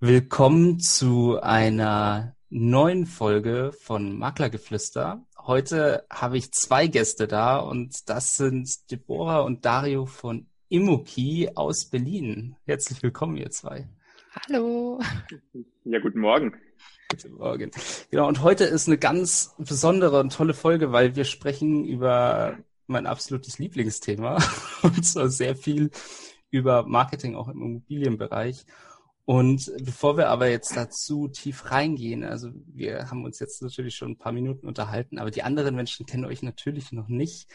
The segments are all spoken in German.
Willkommen zu einer neuen Folge von Maklergeflüster. Heute habe ich zwei Gäste da und das sind Deborah und Dario von Immoki aus Berlin. Herzlich willkommen, ihr zwei. Hallo. Ja, guten Morgen. Guten Morgen. Genau, und heute ist eine ganz besondere und tolle Folge, weil wir sprechen über mein absolutes Lieblingsthema und zwar sehr viel über Marketing auch im Immobilienbereich. Und bevor wir aber jetzt dazu tief reingehen, also wir haben uns jetzt natürlich schon ein paar Minuten unterhalten, aber die anderen Menschen kennen euch natürlich noch nicht.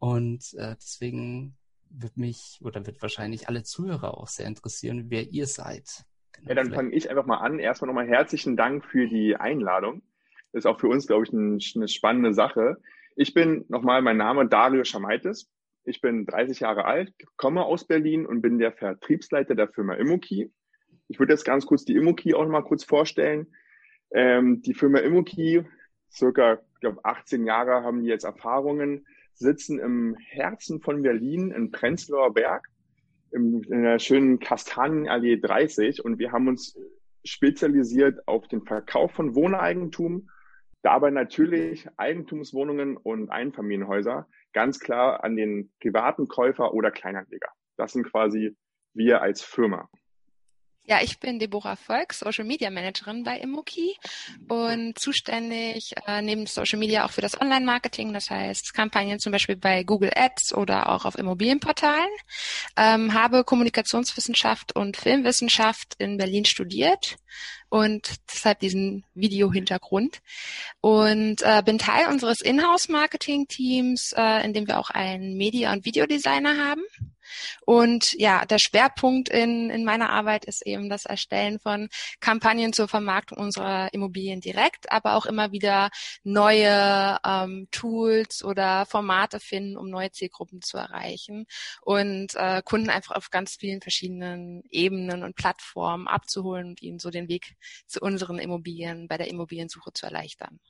Und äh, deswegen wird mich oder wird wahrscheinlich alle Zuhörer auch sehr interessieren, wer ihr seid. Genau, ja, dann fange ich einfach mal an. Erstmal nochmal herzlichen Dank für die Einladung. Das ist auch für uns, glaube ich, ein, eine spannende Sache. Ich bin nochmal mein Name Dario Schamaitis. Ich bin 30 Jahre alt, komme aus Berlin und bin der Vertriebsleiter der Firma Immoki. Ich würde jetzt ganz kurz die Immoki auch mal kurz vorstellen. Ähm, die Firma Immoki, circa, ich glaube, 18 Jahre haben die jetzt Erfahrungen, sitzen im Herzen von Berlin in Prenzlauer Berg, in, in der schönen Kastanienallee 30 und wir haben uns spezialisiert auf den Verkauf von Wohneigentum, dabei natürlich Eigentumswohnungen und Einfamilienhäuser, ganz klar an den privaten Käufer oder Kleinanleger. Das sind quasi wir als Firma. Ja, ich bin Deborah Volk, Social Media Managerin bei Immoki und zuständig äh, neben Social Media auch für das Online-Marketing, das heißt Kampagnen zum Beispiel bei Google Ads oder auch auf Immobilienportalen. Ähm, habe Kommunikationswissenschaft und Filmwissenschaft in Berlin studiert und deshalb diesen Video-Hintergrund und äh, bin Teil unseres Inhouse-Marketing-Teams, äh, in dem wir auch einen Media- und Videodesigner haben. Und ja, der Schwerpunkt in, in meiner Arbeit ist eben das Erstellen von Kampagnen zur Vermarktung unserer Immobilien direkt, aber auch immer wieder neue ähm, Tools oder Formate finden, um neue Zielgruppen zu erreichen und äh, Kunden einfach auf ganz vielen verschiedenen Ebenen und Plattformen abzuholen und ihnen so den Weg zu unseren Immobilien bei der Immobiliensuche zu erleichtern.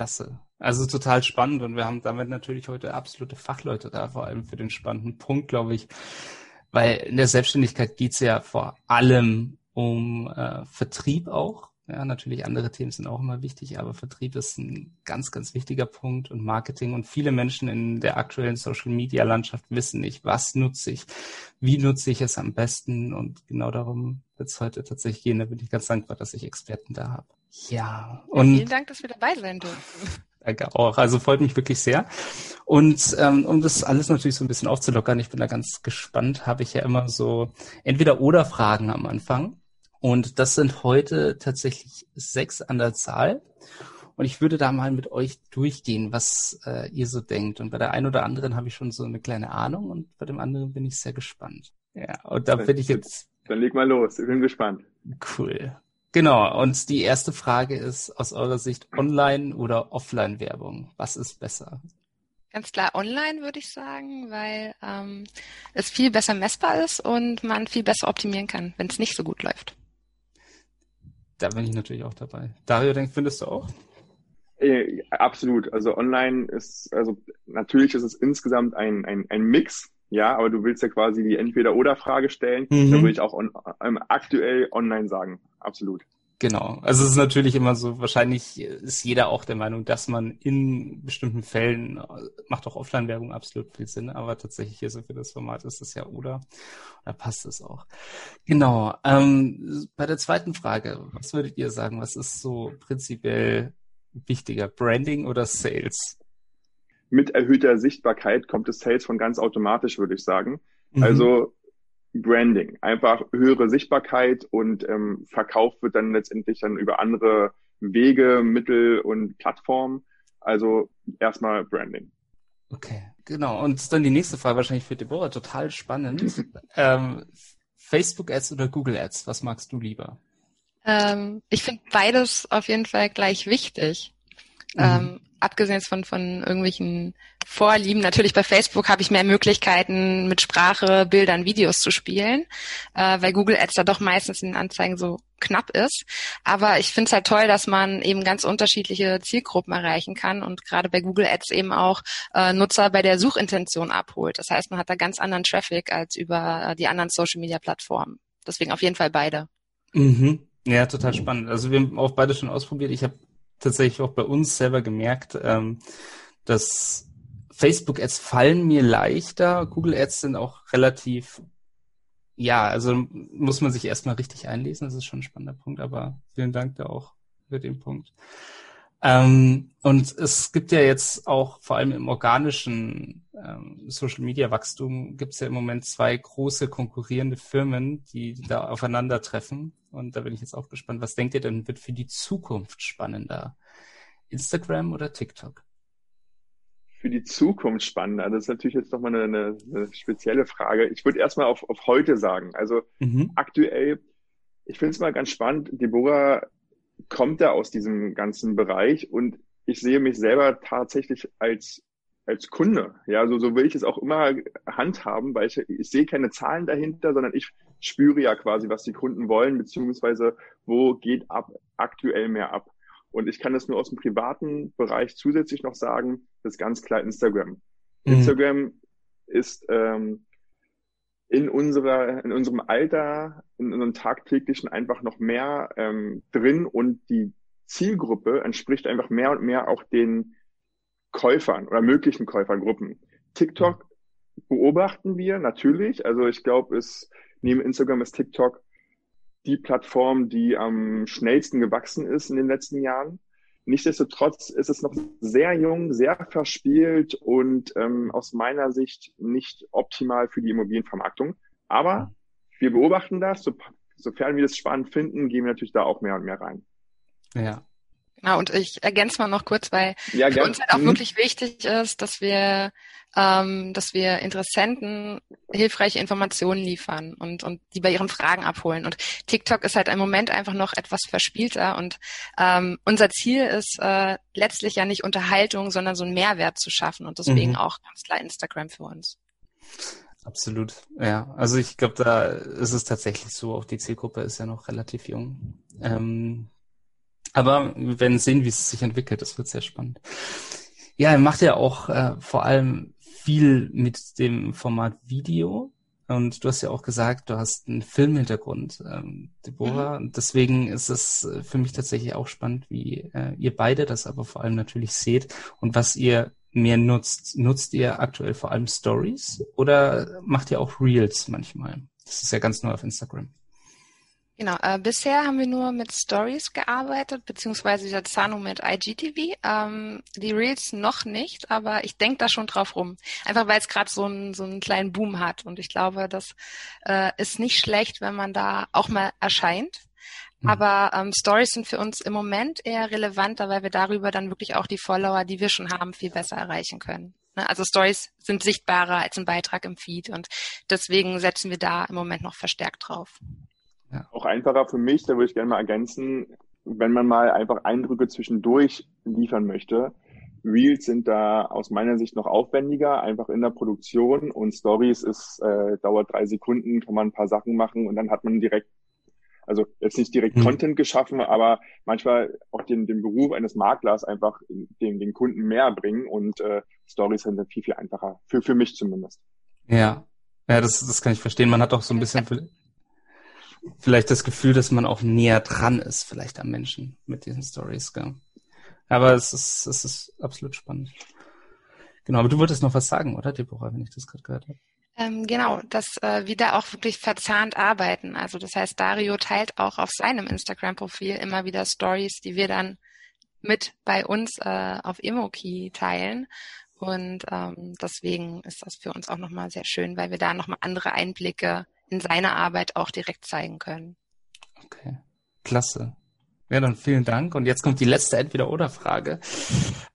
Klasse. Also total spannend und wir haben damit natürlich heute absolute Fachleute da, vor allem für den spannenden Punkt, glaube ich. Weil in der Selbstständigkeit geht es ja vor allem um äh, Vertrieb auch. Ja, natürlich andere Themen sind auch immer wichtig, aber Vertrieb ist ein ganz, ganz wichtiger Punkt und Marketing. Und viele Menschen in der aktuellen Social Media Landschaft wissen nicht, was nutze ich, wie nutze ich es am besten. Und genau darum wird es heute tatsächlich gehen. Da bin ich ganz dankbar, dass ich Experten da habe. Ja, und. Ja, vielen Dank, dass wir dabei sein dürfen. Danke auch. Also freut mich wirklich sehr. Und ähm, um das alles natürlich so ein bisschen aufzulockern, ich bin da ganz gespannt, habe ich ja immer so entweder oder Fragen am Anfang. Und das sind heute tatsächlich sechs an der Zahl. Und ich würde da mal mit euch durchgehen, was äh, ihr so denkt. Und bei der einen oder anderen habe ich schon so eine kleine Ahnung und bei dem anderen bin ich sehr gespannt. Ja, und da bin ich jetzt. Dann leg mal los, ich bin gespannt. Cool. Genau, und die erste Frage ist aus eurer Sicht Online- oder Offline-Werbung? Was ist besser? Ganz klar online, würde ich sagen, weil ähm, es viel besser messbar ist und man viel besser optimieren kann, wenn es nicht so gut läuft. Da bin ich natürlich auch dabei. Dario, denk, findest du auch? Äh, absolut. Also online ist, also natürlich ist es insgesamt ein, ein, ein Mix ja, aber du willst ja quasi die Entweder-Oder-Frage stellen. Mhm. Da würde ich auch on, ähm, aktuell online sagen. Absolut. Genau. Also es ist natürlich immer so, wahrscheinlich ist jeder auch der Meinung, dass man in bestimmten Fällen, macht auch Offline-Werbung absolut viel Sinn, aber tatsächlich hier so für das Format ist es ja oder. Da passt es auch. Genau. Ähm, bei der zweiten Frage, was würdet ihr sagen, was ist so prinzipiell wichtiger, Branding oder Sales? mit erhöhter Sichtbarkeit kommt das Sales von ganz automatisch, würde ich sagen. Mhm. Also Branding, einfach höhere Sichtbarkeit und ähm, Verkauf wird dann letztendlich dann über andere Wege, Mittel und Plattformen. Also erstmal Branding. Okay, genau. Und dann die nächste Frage wahrscheinlich für Deborah, total spannend. ähm, Facebook Ads oder Google Ads, was magst du lieber? Ähm, ich finde beides auf jeden Fall gleich wichtig. Mhm. Ähm, abgesehen von, von irgendwelchen Vorlieben, natürlich bei Facebook habe ich mehr Möglichkeiten, mit Sprache, Bildern, Videos zu spielen, äh, weil Google Ads da doch meistens in den Anzeigen so knapp ist. Aber ich finde es halt toll, dass man eben ganz unterschiedliche Zielgruppen erreichen kann und gerade bei Google Ads eben auch äh, Nutzer bei der Suchintention abholt. Das heißt, man hat da ganz anderen Traffic als über äh, die anderen Social Media Plattformen. Deswegen auf jeden Fall beide. Mhm. Ja, total spannend. Also wir haben auch beide schon ausprobiert. Ich habe tatsächlich auch bei uns selber gemerkt, ähm, dass Facebook-Ads fallen mir leichter. Google-Ads sind auch relativ, ja, also muss man sich erstmal richtig einlesen. Das ist schon ein spannender Punkt, aber vielen Dank da auch für den Punkt. Ähm, und es gibt ja jetzt auch vor allem im organischen ähm, Social Media Wachstum gibt es ja im Moment zwei große konkurrierende Firmen, die, die da aufeinandertreffen. Und da bin ich jetzt auch gespannt. Was denkt ihr denn, wird für die Zukunft spannender? Instagram oder TikTok? Für die Zukunft spannender. Das ist natürlich jetzt nochmal eine, eine, eine spezielle Frage. Ich würde erstmal auf, auf heute sagen. Also mhm. aktuell, ich finde es mal ganz spannend. Deborah kommt da aus diesem ganzen Bereich und ich sehe mich selber tatsächlich als als Kunde. Ja, so, so will ich es auch immer handhaben, weil ich, ich sehe keine Zahlen dahinter, sondern ich spüre ja quasi, was die Kunden wollen, beziehungsweise wo geht ab aktuell mehr ab. Und ich kann das nur aus dem privaten Bereich zusätzlich noch sagen, das ist ganz klar Instagram. Mhm. Instagram ist ähm, in unserer, in unserem Alter, in unserem tagtäglichen einfach noch mehr ähm, drin und die Zielgruppe entspricht einfach mehr und mehr auch den Käufern oder möglichen Käufergruppen. TikTok beobachten wir natürlich. Also ich glaube, es neben Instagram ist TikTok die Plattform, die am schnellsten gewachsen ist in den letzten Jahren. Nichtsdestotrotz ist es noch sehr jung, sehr verspielt und ähm, aus meiner Sicht nicht optimal für die Immobilienvermarktung. Aber wir beobachten das. So, sofern wir es spannend finden, gehen wir natürlich da auch mehr und mehr rein. Ja. Genau, und ich ergänze mal noch kurz, weil ja, für uns halt auch mhm. wirklich wichtig ist, dass wir, ähm, dass wir Interessenten hilfreiche Informationen liefern und, und die bei ihren Fragen abholen. Und TikTok ist halt im Moment einfach noch etwas verspielter und ähm, unser Ziel ist äh, letztlich ja nicht Unterhaltung, sondern so einen Mehrwert zu schaffen und deswegen mhm. auch ganz klar Instagram für uns. Absolut, ja. Also ich glaube, da ist es tatsächlich so, auch die Zielgruppe ist ja noch relativ jung. Ähm, aber wir werden sehen, wie es sich entwickelt. Das wird sehr spannend. Ja, er macht ja auch äh, vor allem viel mit dem Format Video. Und du hast ja auch gesagt, du hast einen Filmhintergrund, ähm, Deborah. Mhm. Deswegen ist es äh, für mich tatsächlich auch spannend, wie äh, ihr beide das aber vor allem natürlich seht und was ihr mehr nutzt. Nutzt ihr aktuell vor allem Stories oder macht ihr auch Reels manchmal? Das ist ja ganz neu auf Instagram. Genau, äh, bisher haben wir nur mit Stories gearbeitet, beziehungsweise der Zano mit IGTV. Ähm, die Reels noch nicht, aber ich denke da schon drauf rum. Einfach weil es gerade so, ein, so einen kleinen Boom hat. Und ich glaube, das äh, ist nicht schlecht, wenn man da auch mal erscheint. Mhm. Aber ähm, Stories sind für uns im Moment eher relevanter, weil wir darüber dann wirklich auch die Follower, die wir schon haben, viel besser erreichen können. Ne? Also Stories sind sichtbarer als ein Beitrag im Feed und deswegen setzen wir da im Moment noch verstärkt drauf. Ja. Auch einfacher für mich, da würde ich gerne mal ergänzen, wenn man mal einfach Eindrücke zwischendurch liefern möchte. Reels sind da aus meiner Sicht noch aufwendiger, einfach in der Produktion und Stories ist, äh, dauert drei Sekunden, kann man ein paar Sachen machen und dann hat man direkt, also jetzt nicht direkt mhm. Content geschaffen, aber manchmal auch den, den Beruf eines Maklers einfach den, den Kunden mehr bringen und äh, Stories sind dann viel, viel einfacher, für, für mich zumindest. Ja, ja, das, das kann ich verstehen. Man hat auch so ein bisschen vielleicht das Gefühl, dass man auch näher dran ist, vielleicht am Menschen mit diesen Stories. Gell? Aber es ist, es ist absolut spannend. Genau, aber du wolltest noch was sagen, oder, Deborah, wenn ich das gerade gehört habe? Ähm, genau, dass äh, wir da auch wirklich verzahnt arbeiten. Also das heißt, Dario teilt auch auf seinem Instagram-Profil immer wieder Stories, die wir dann mit bei uns äh, auf Emoki teilen. Und ähm, deswegen ist das für uns auch nochmal sehr schön, weil wir da nochmal andere Einblicke in seiner Arbeit auch direkt zeigen können. Okay, klasse. Ja, dann vielen Dank. Und jetzt kommt die letzte Entweder-Oder-Frage.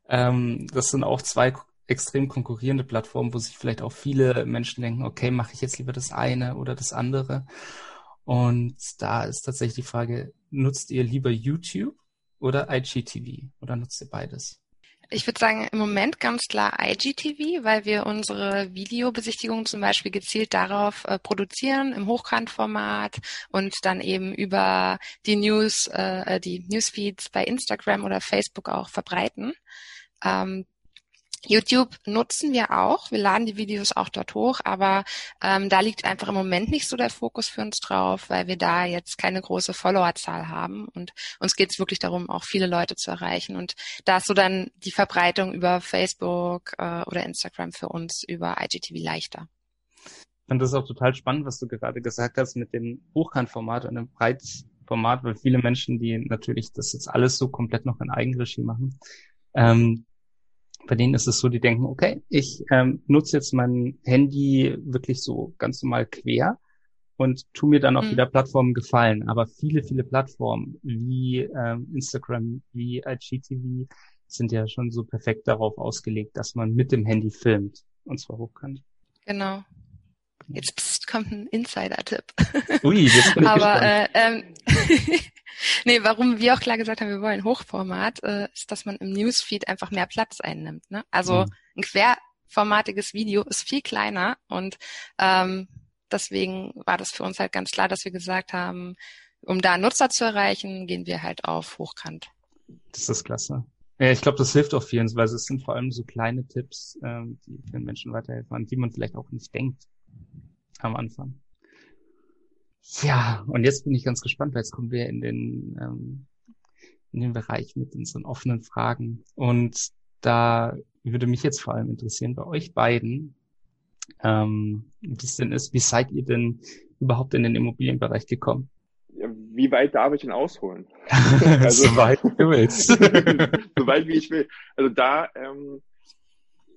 Ähm, das sind auch zwei extrem konkurrierende Plattformen, wo sich vielleicht auch viele Menschen denken, okay, mache ich jetzt lieber das eine oder das andere. Und da ist tatsächlich die Frage, nutzt ihr lieber YouTube oder IGTV oder nutzt ihr beides? Ich würde sagen, im Moment ganz klar IGTV, weil wir unsere Videobesichtigungen zum Beispiel gezielt darauf äh, produzieren, im Hochkantformat und dann eben über die News, äh, die Newsfeeds bei Instagram oder Facebook auch verbreiten. Ähm, YouTube nutzen wir auch. Wir laden die Videos auch dort hoch, aber ähm, da liegt einfach im Moment nicht so der Fokus für uns drauf, weil wir da jetzt keine große Followerzahl haben. Und uns geht es wirklich darum, auch viele Leute zu erreichen. Und da ist so dann die Verbreitung über Facebook äh, oder Instagram für uns über IGTV leichter. Ich finde das auch total spannend, was du gerade gesagt hast mit dem Hochkantformat und dem Breitformat, weil viele Menschen, die natürlich das jetzt alles so komplett noch in Eigenregie machen, ähm, bei denen ist es so, die denken, okay, ich ähm, nutze jetzt mein Handy wirklich so ganz normal quer und tu mir dann auf mhm. jeder Plattform gefallen. Aber viele, viele Plattformen wie ähm, Instagram, wie IGTV sind ja schon so perfekt darauf ausgelegt, dass man mit dem Handy filmt und zwar hochkant. Genau. Jetzt pst, kommt ein Insider-Tipp. Ui, jetzt bin ich Aber äh, ähm, nee, warum wir auch klar gesagt haben, wir wollen Hochformat, äh, ist, dass man im Newsfeed einfach mehr Platz einnimmt. Ne? Also mhm. ein querformatiges Video ist viel kleiner und ähm, deswegen war das für uns halt ganz klar, dass wir gesagt haben, um da Nutzer zu erreichen, gehen wir halt auf Hochkant. Das ist klasse. Ja, ich glaube, das hilft auch vielen, weil es sind vor allem so kleine Tipps, ähm, die den Menschen weiterhelfen, an die man vielleicht auch nicht denkt am Anfang. Ja, und jetzt bin ich ganz gespannt, weil jetzt kommen wir in den, ähm, in den Bereich mit unseren offenen Fragen. Und da würde mich jetzt vor allem interessieren, bei euch beiden, ähm, wie es denn ist, wie seid ihr denn überhaupt in den Immobilienbereich gekommen? Ja, wie weit darf ich denn ausholen? also, so weit du willst. so weit wie ich will. Also da, ähm,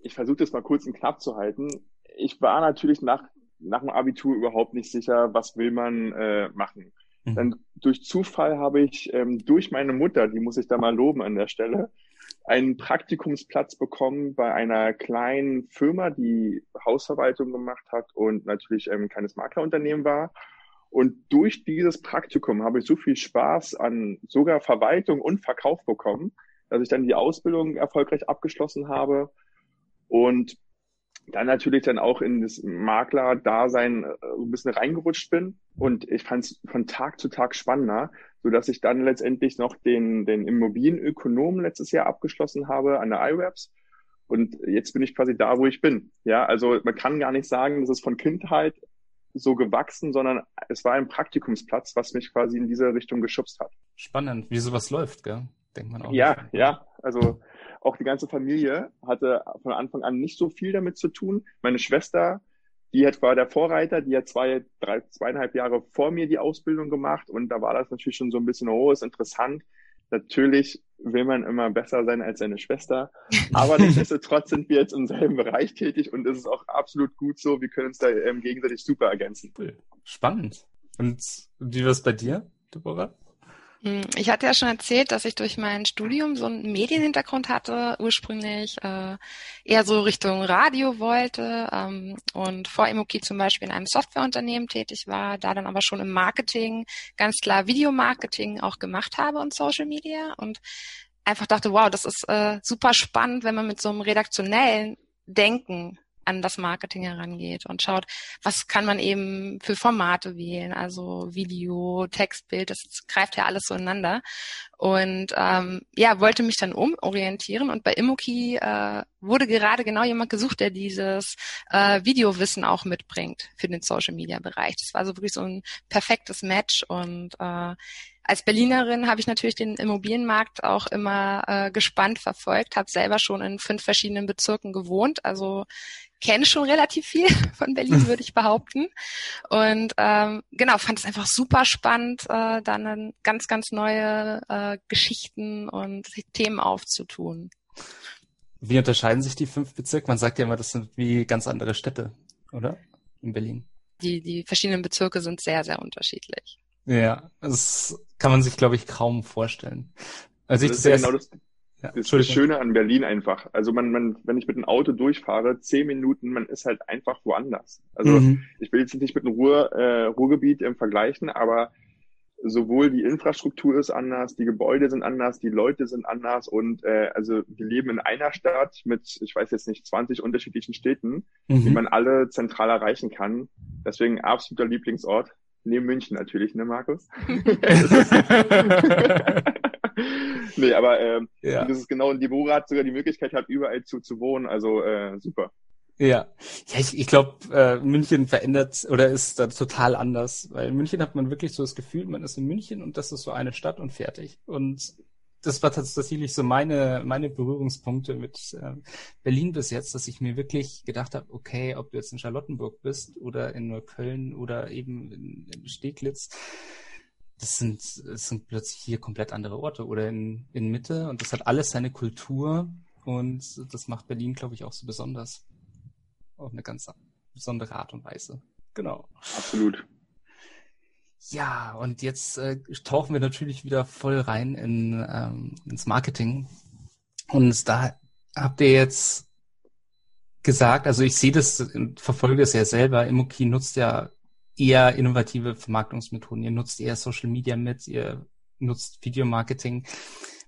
ich versuche das mal kurz und knapp zu halten. Ich war natürlich nach nach dem Abitur überhaupt nicht sicher, was will man äh, machen. Mhm. Dann durch Zufall habe ich ähm, durch meine Mutter, die muss ich da mal loben an der Stelle, einen Praktikumsplatz bekommen bei einer kleinen Firma, die Hausverwaltung gemacht hat und natürlich ähm, ein kleines Maklerunternehmen war. Und durch dieses Praktikum habe ich so viel Spaß an sogar Verwaltung und Verkauf bekommen, dass ich dann die Ausbildung erfolgreich abgeschlossen habe und dann natürlich dann auch in das Makler-Dasein äh, ein bisschen reingerutscht bin. Und ich fand es von Tag zu Tag spannender, so dass ich dann letztendlich noch den, den Immobilienökonom letztes Jahr abgeschlossen habe an der IRAPS. Und jetzt bin ich quasi da, wo ich bin. Ja, also man kann gar nicht sagen, das ist von Kindheit so gewachsen, sondern es war ein Praktikumsplatz, was mich quasi in diese Richtung geschubst hat. Spannend, wie sowas läuft, gell? Denkt man auch. Ja, ja. Also auch die ganze Familie hatte von Anfang an nicht so viel damit zu tun. Meine Schwester, die hat, war der Vorreiter, die hat zwei, drei, zweieinhalb Jahre vor mir die Ausbildung gemacht und da war das natürlich schon so ein bisschen, oh, ist interessant. Natürlich will man immer besser sein als seine Schwester, aber nichtsdestotrotz sind wir jetzt im selben Bereich tätig und es ist auch absolut gut so. Wir können uns da ähm, gegenseitig super ergänzen. Spannend. Und wie war es bei dir, Deborah? Hm, ich hatte ja schon erzählt, dass ich durch mein Studium so einen Medienhintergrund hatte, ursprünglich äh, eher so Richtung Radio wollte ähm, und vor Emoki zum Beispiel in einem Softwareunternehmen tätig war, da dann aber schon im Marketing, ganz klar Videomarketing auch gemacht habe und Social Media und einfach dachte, wow, das ist äh, super spannend, wenn man mit so einem redaktionellen Denken an das Marketing herangeht und schaut, was kann man eben für Formate wählen, also Video, Textbild, das greift ja alles so ineinander. Und ähm, ja, wollte mich dann umorientieren und bei Immoki äh, wurde gerade genau jemand gesucht, der dieses äh, Videowissen auch mitbringt für den Social Media Bereich. Das war so wirklich so ein perfektes Match und äh, als Berlinerin habe ich natürlich den Immobilienmarkt auch immer äh, gespannt verfolgt, habe selber schon in fünf verschiedenen Bezirken gewohnt, also kenne schon relativ viel von Berlin, würde ich behaupten. Und ähm, genau, fand es einfach super spannend, äh, dann ganz, ganz neue äh, Geschichten und Themen aufzutun. Wie unterscheiden sich die fünf Bezirke? Man sagt ja immer, das sind wie ganz andere Städte, oder? In Berlin. Die, die verschiedenen Bezirke sind sehr, sehr unterschiedlich. Ja, das kann man sich, glaube ich, kaum vorstellen. Also ich das, das, genau das, ja, das ist das Schöne an Berlin einfach. Also man, man, wenn ich mit dem Auto durchfahre, zehn Minuten, man ist halt einfach woanders. Also mhm. ich will jetzt nicht mit dem Ruhr, äh, Ruhrgebiet im vergleichen, aber sowohl die Infrastruktur ist anders, die Gebäude sind anders, die Leute sind anders und äh, also wir leben in einer Stadt mit, ich weiß jetzt nicht, 20 unterschiedlichen Städten, mhm. die man alle zentral erreichen kann. Deswegen absoluter Lieblingsort. Neben München natürlich, ne, Markus? nee, aber ähm, ja. das ist genau, und die Bora hat sogar die Möglichkeit hat, überall zu, zu wohnen, also äh, super. Ja, ja ich, ich glaube, äh, München verändert oder ist da total anders, weil in München hat man wirklich so das Gefühl, man ist in München und das ist so eine Stadt und fertig. Und das war tatsächlich so meine, meine Berührungspunkte mit äh, Berlin bis jetzt, dass ich mir wirklich gedacht habe, okay, ob du jetzt in Charlottenburg bist oder in Neukölln oder eben in, in Steglitz, das sind, das sind plötzlich hier komplett andere Orte oder in, in Mitte und das hat alles seine Kultur und das macht Berlin, glaube ich, auch so besonders. Auf eine ganz besondere Art und Weise. Genau. Absolut. Ja, und jetzt äh, tauchen wir natürlich wieder voll rein in, ähm, ins Marketing. Und da habt ihr jetzt gesagt, also ich sehe das, verfolge das ja selber, Immoki nutzt ja eher innovative Vermarktungsmethoden. Ihr nutzt eher Social Media mit, ihr nutzt Videomarketing.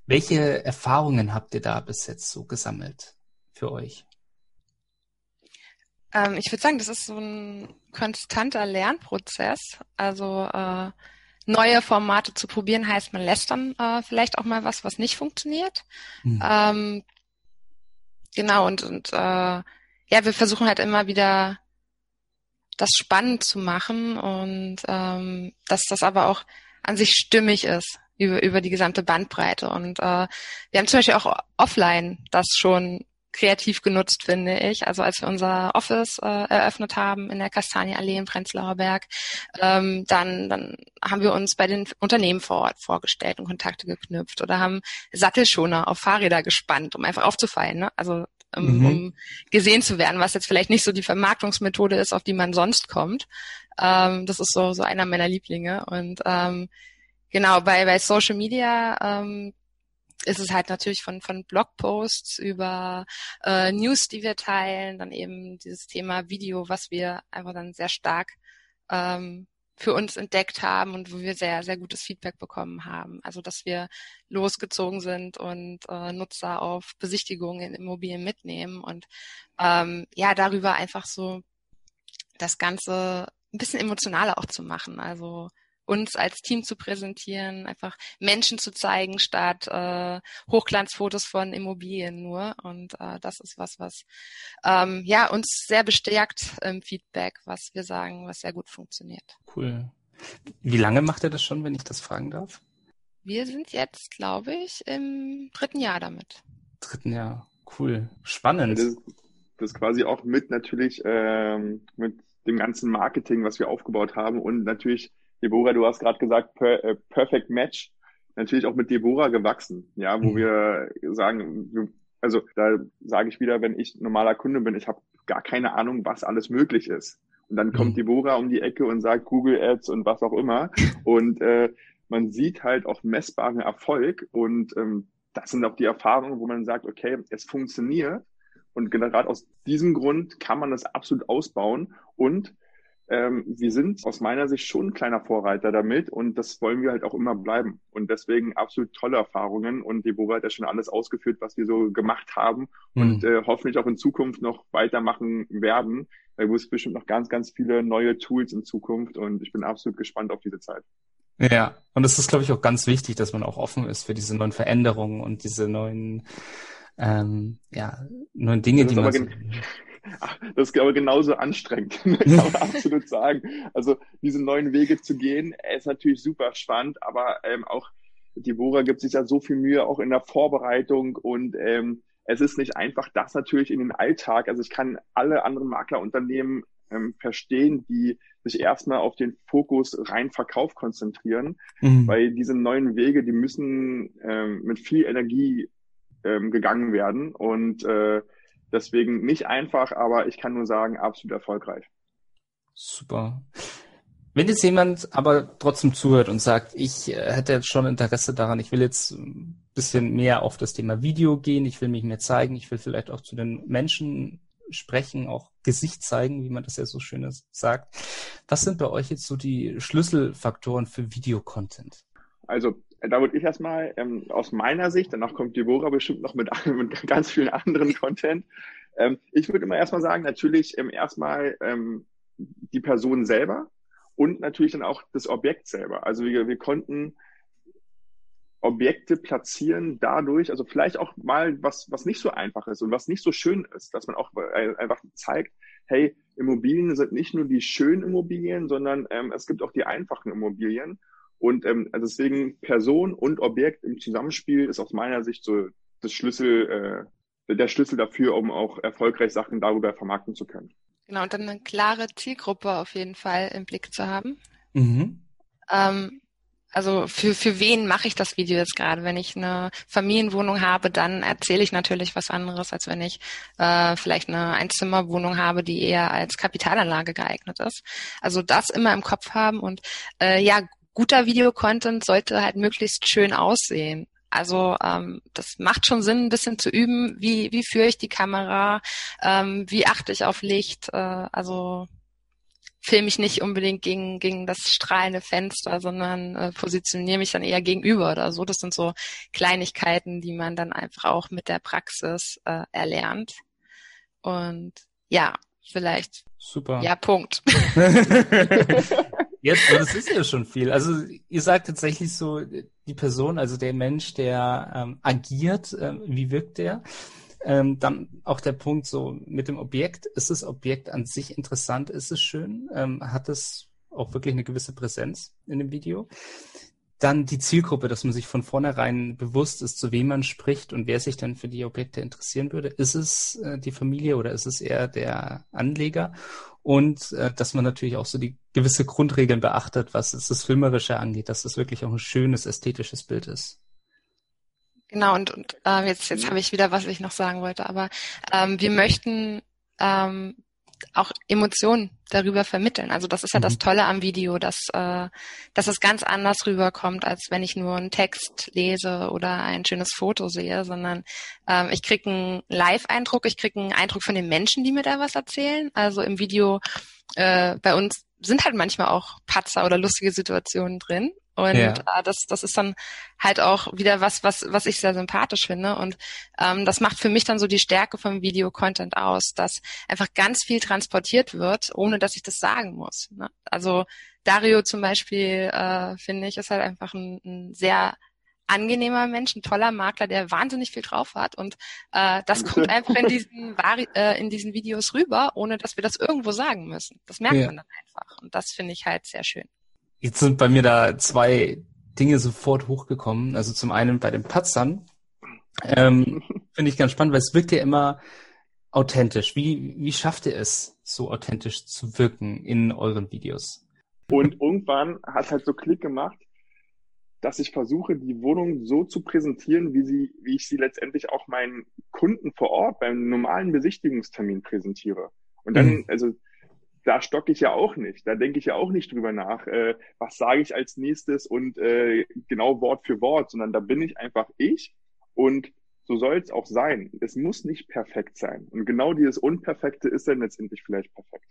Welche Erfahrungen habt ihr da bis jetzt so gesammelt für euch? Ähm, ich würde sagen, das ist so ein konstanter Lernprozess. Also äh, neue Formate zu probieren heißt, man lässt dann äh, vielleicht auch mal was, was nicht funktioniert. Mhm. Ähm, genau, und, und äh, ja, wir versuchen halt immer wieder das spannend zu machen und ähm, dass das aber auch an sich stimmig ist über, über die gesamte Bandbreite. Und äh, wir haben zum Beispiel auch offline das schon kreativ genutzt, finde ich. Also als wir unser Office äh, eröffnet haben in der Kastanienallee im Prenzlauer Berg, ähm, dann, dann haben wir uns bei den Unternehmen vor Ort vorgestellt und Kontakte geknüpft oder haben Sattelschoner auf Fahrräder gespannt, um einfach aufzufallen. Ne? Also um, mhm. um gesehen zu werden, was jetzt vielleicht nicht so die Vermarktungsmethode ist, auf die man sonst kommt. Ähm, das ist so, so einer meiner Lieblinge. Und ähm, genau, bei, bei Social Media ähm, ist es halt natürlich von, von Blogposts über äh, News, die wir teilen, dann eben dieses Thema Video, was wir einfach dann sehr stark ähm, für uns entdeckt haben und wo wir sehr, sehr gutes Feedback bekommen haben. Also, dass wir losgezogen sind und äh, Nutzer auf Besichtigungen in Immobilien mitnehmen und ähm, ja, darüber einfach so das Ganze ein bisschen emotionaler auch zu machen. Also uns als Team zu präsentieren, einfach Menschen zu zeigen, statt äh, Hochglanzfotos von Immobilien nur. Und äh, das ist was, was ähm, ja uns sehr bestärkt im Feedback, was wir sagen, was sehr gut funktioniert. Cool. Wie lange macht er das schon, wenn ich das fragen darf? Wir sind jetzt, glaube ich, im dritten Jahr damit. Dritten Jahr. Cool. Spannend. Das, das ist quasi auch mit natürlich ähm, mit dem ganzen Marketing, was wir aufgebaut haben und natürlich Deborah, du hast gerade gesagt, per, äh, Perfect Match, natürlich auch mit Deborah gewachsen, ja, wo mhm. wir sagen, also da sage ich wieder, wenn ich normaler Kunde bin, ich habe gar keine Ahnung, was alles möglich ist. Und dann kommt mhm. Deborah um die Ecke und sagt Google Ads und was auch immer. Und äh, man sieht halt auch messbaren Erfolg und ähm, das sind auch die Erfahrungen, wo man sagt, okay, es funktioniert. Und gerade aus diesem Grund kann man das absolut ausbauen und ähm, wir sind aus meiner Sicht schon ein kleiner Vorreiter damit und das wollen wir halt auch immer bleiben. Und deswegen absolut tolle Erfahrungen und Deborah hat ja schon alles ausgeführt, was wir so gemacht haben mhm. und äh, hoffentlich auch in Zukunft noch weitermachen werden. Da gibt es bestimmt noch ganz, ganz viele neue Tools in Zukunft und ich bin absolut gespannt auf diese Zeit. Ja, und es ist, glaube ich, auch ganz wichtig, dass man auch offen ist für diese neuen Veränderungen und diese neuen, ähm, ja, neuen Dinge, die man. So das ist aber genauso anstrengend, kann man absolut sagen. Also diese neuen Wege zu gehen, ist natürlich super spannend, aber ähm, auch die Bora gibt sich ja so viel Mühe auch in der Vorbereitung und ähm, es ist nicht einfach, das natürlich in den Alltag. Also ich kann alle anderen Maklerunternehmen ähm, verstehen, die sich erstmal auf den Fokus rein Verkauf konzentrieren, mhm. weil diese neuen Wege, die müssen ähm, mit viel Energie ähm, gegangen werden und äh, Deswegen nicht einfach, aber ich kann nur sagen, absolut erfolgreich. Super. Wenn jetzt jemand aber trotzdem zuhört und sagt, ich äh, hätte jetzt schon Interesse daran, ich will jetzt ein bisschen mehr auf das Thema Video gehen, ich will mich mehr zeigen, ich will vielleicht auch zu den Menschen sprechen, auch Gesicht zeigen, wie man das ja so schön sagt. Was sind bei euch jetzt so die Schlüsselfaktoren für Videocontent? Also da würde ich erstmal ähm, aus meiner Sicht, danach kommt Deborah bestimmt noch mit, mit ganz vielen anderen Content. Ähm, ich würde immer erstmal sagen, natürlich ähm, erstmal ähm, die Person selber und natürlich dann auch das Objekt selber. Also wir, wir konnten Objekte platzieren dadurch, also vielleicht auch mal was, was nicht so einfach ist und was nicht so schön ist, dass man auch einfach zeigt, hey, Immobilien sind nicht nur die schönen Immobilien, sondern ähm, es gibt auch die einfachen Immobilien. Und ähm, also deswegen Person und Objekt im Zusammenspiel ist aus meiner Sicht so das Schlüssel, äh, der Schlüssel dafür, um auch erfolgreich Sachen darüber vermarkten zu können. Genau, und dann eine klare Zielgruppe auf jeden Fall im Blick zu haben. Mhm. Ähm, also für, für wen mache ich das Video jetzt gerade? Wenn ich eine Familienwohnung habe, dann erzähle ich natürlich was anderes, als wenn ich äh, vielleicht eine Einzimmerwohnung habe, die eher als Kapitalanlage geeignet ist. Also das immer im Kopf haben und äh, ja, guter Videocontent sollte halt möglichst schön aussehen. Also ähm, das macht schon Sinn, ein bisschen zu üben, wie, wie führe ich die Kamera, ähm, wie achte ich auf Licht. Äh, also filme ich nicht unbedingt gegen, gegen das strahlende Fenster, sondern äh, positioniere mich dann eher gegenüber oder so. Das sind so Kleinigkeiten, die man dann einfach auch mit der Praxis äh, erlernt. Und ja, vielleicht. Super. Ja, Punkt. Jetzt, das ist ja schon viel. Also ihr sagt tatsächlich so, die Person, also der Mensch, der ähm, agiert, äh, wie wirkt der? Ähm, dann auch der Punkt so mit dem Objekt. Ist das Objekt an sich interessant? Ist es schön? Ähm, hat es auch wirklich eine gewisse Präsenz in dem Video? Dann die Zielgruppe, dass man sich von vornherein bewusst ist, zu wem man spricht und wer sich dann für die Objekte interessieren würde. Ist es äh, die Familie oder ist es eher der Anleger? Und äh, dass man natürlich auch so die gewisse Grundregeln beachtet, was das Filmerische angeht, dass es wirklich auch ein schönes ästhetisches Bild ist. Genau, und, und äh, jetzt, jetzt habe ich wieder, was ich noch sagen wollte, aber ähm, wir möchten ähm, auch Emotionen darüber vermitteln. Also das ist ja mhm. das Tolle am Video, dass, äh, dass es ganz anders rüberkommt, als wenn ich nur einen Text lese oder ein schönes Foto sehe, sondern ähm, ich kriege einen Live-Eindruck, ich kriege einen Eindruck von den Menschen, die mir da was erzählen. Also im Video äh, bei uns sind halt manchmal auch Patzer oder lustige Situationen drin. Und ja. äh, das, das ist dann halt auch wieder was, was, was ich sehr sympathisch finde. Und ähm, das macht für mich dann so die Stärke vom Video-Content aus, dass einfach ganz viel transportiert wird, ohne dass ich das sagen muss. Ne? Also Dario zum Beispiel, äh, finde ich, ist halt einfach ein, ein sehr angenehmer Mensch, ein toller Makler, der wahnsinnig viel drauf hat. Und äh, das kommt einfach in diesen, äh, in diesen Videos rüber, ohne dass wir das irgendwo sagen müssen. Das merkt ja. man dann einfach. Und das finde ich halt sehr schön. Jetzt sind bei mir da zwei Dinge sofort hochgekommen. Also zum einen bei den Patzern. Ähm, Finde ich ganz spannend, weil es wirkt ja immer authentisch. Wie, wie schafft ihr es, so authentisch zu wirken in euren Videos? Und irgendwann hat halt so Klick gemacht, dass ich versuche, die Wohnung so zu präsentieren, wie sie, wie ich sie letztendlich auch meinen Kunden vor Ort beim normalen Besichtigungstermin präsentiere. Und dann, mhm. also da stocke ich ja auch nicht. Da denke ich ja auch nicht drüber nach, äh, was sage ich als nächstes und äh, genau Wort für Wort, sondern da bin ich einfach ich und so soll es auch sein. Es muss nicht perfekt sein. Und genau dieses Unperfekte ist dann letztendlich vielleicht perfekt.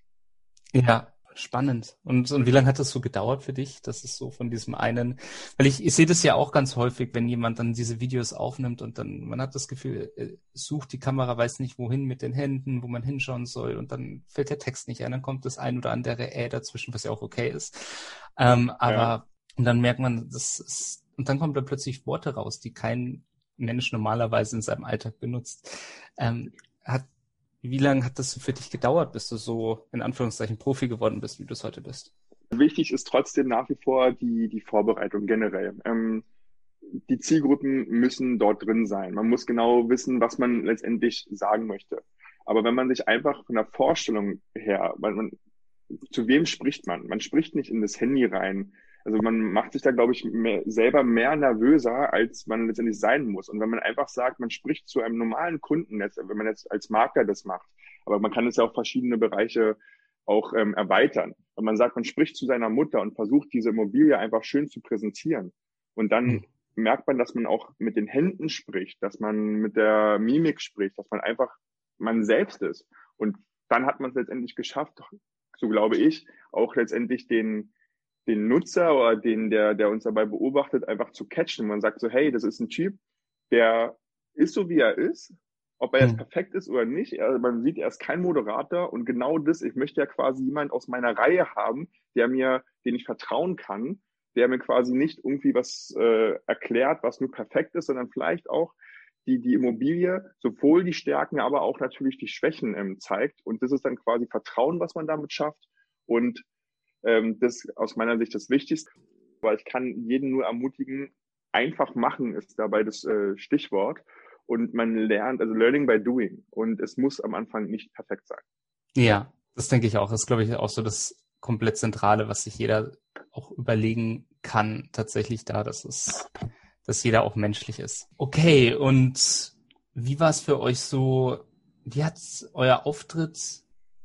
Ja, Spannend. Und, und wie lange hat das so gedauert für dich? Das ist so von diesem einen, weil ich, ich sehe das ja auch ganz häufig, wenn jemand dann diese Videos aufnimmt und dann, man hat das Gefühl, sucht die Kamera, weiß nicht wohin mit den Händen, wo man hinschauen soll und dann fällt der Text nicht ein, dann kommt das ein oder andere Äh dazwischen, was ja auch okay ist. Ähm, aber, ja. und dann merkt man, das ist, und dann kommen da plötzlich Worte raus, die kein Mensch normalerweise in seinem Alltag benutzt. Ähm, hat wie lange hat das für dich gedauert, bis du so in Anführungszeichen Profi geworden bist, wie du es heute bist? Wichtig ist trotzdem nach wie vor die, die Vorbereitung generell. Ähm, die Zielgruppen müssen dort drin sein. Man muss genau wissen, was man letztendlich sagen möchte. Aber wenn man sich einfach von der Vorstellung her, man, man, zu wem spricht man? Man spricht nicht in das Handy rein. Also man macht sich da, glaube ich, mehr, selber mehr nervöser, als man letztendlich sein muss. Und wenn man einfach sagt, man spricht zu einem normalen Kunden, jetzt, wenn man jetzt als Makler das macht, aber man kann es ja auf verschiedene Bereiche auch ähm, erweitern. Wenn man sagt, man spricht zu seiner Mutter und versucht, diese Immobilie einfach schön zu präsentieren. Und dann mhm. merkt man, dass man auch mit den Händen spricht, dass man mit der Mimik spricht, dass man einfach man selbst ist. Und dann hat man es letztendlich geschafft, so glaube ich, auch letztendlich den, den Nutzer oder den, der, der uns dabei beobachtet, einfach zu catchen. Man sagt so, hey, das ist ein Typ, der ist so, wie er ist. Ob er jetzt mhm. perfekt ist oder nicht, er, man sieht, er ist kein Moderator und genau das, ich möchte ja quasi jemand aus meiner Reihe haben, der mir, den ich vertrauen kann, der mir quasi nicht irgendwie was äh, erklärt, was nur perfekt ist, sondern vielleicht auch die, die Immobilie sowohl die Stärken, aber auch natürlich die Schwächen ähm, zeigt. Und das ist dann quasi Vertrauen, was man damit schafft. Und ähm, das aus meiner Sicht das Wichtigste, weil ich kann jeden nur ermutigen, einfach machen ist dabei das äh, Stichwort. Und man lernt, also Learning by Doing. Und es muss am Anfang nicht perfekt sein. Ja, das denke ich auch. Das ist, glaube ich, auch so das komplett Zentrale, was sich jeder auch überlegen kann, tatsächlich da, dass es, dass jeder auch menschlich ist. Okay, und wie war es für euch so, wie hat euer Auftritt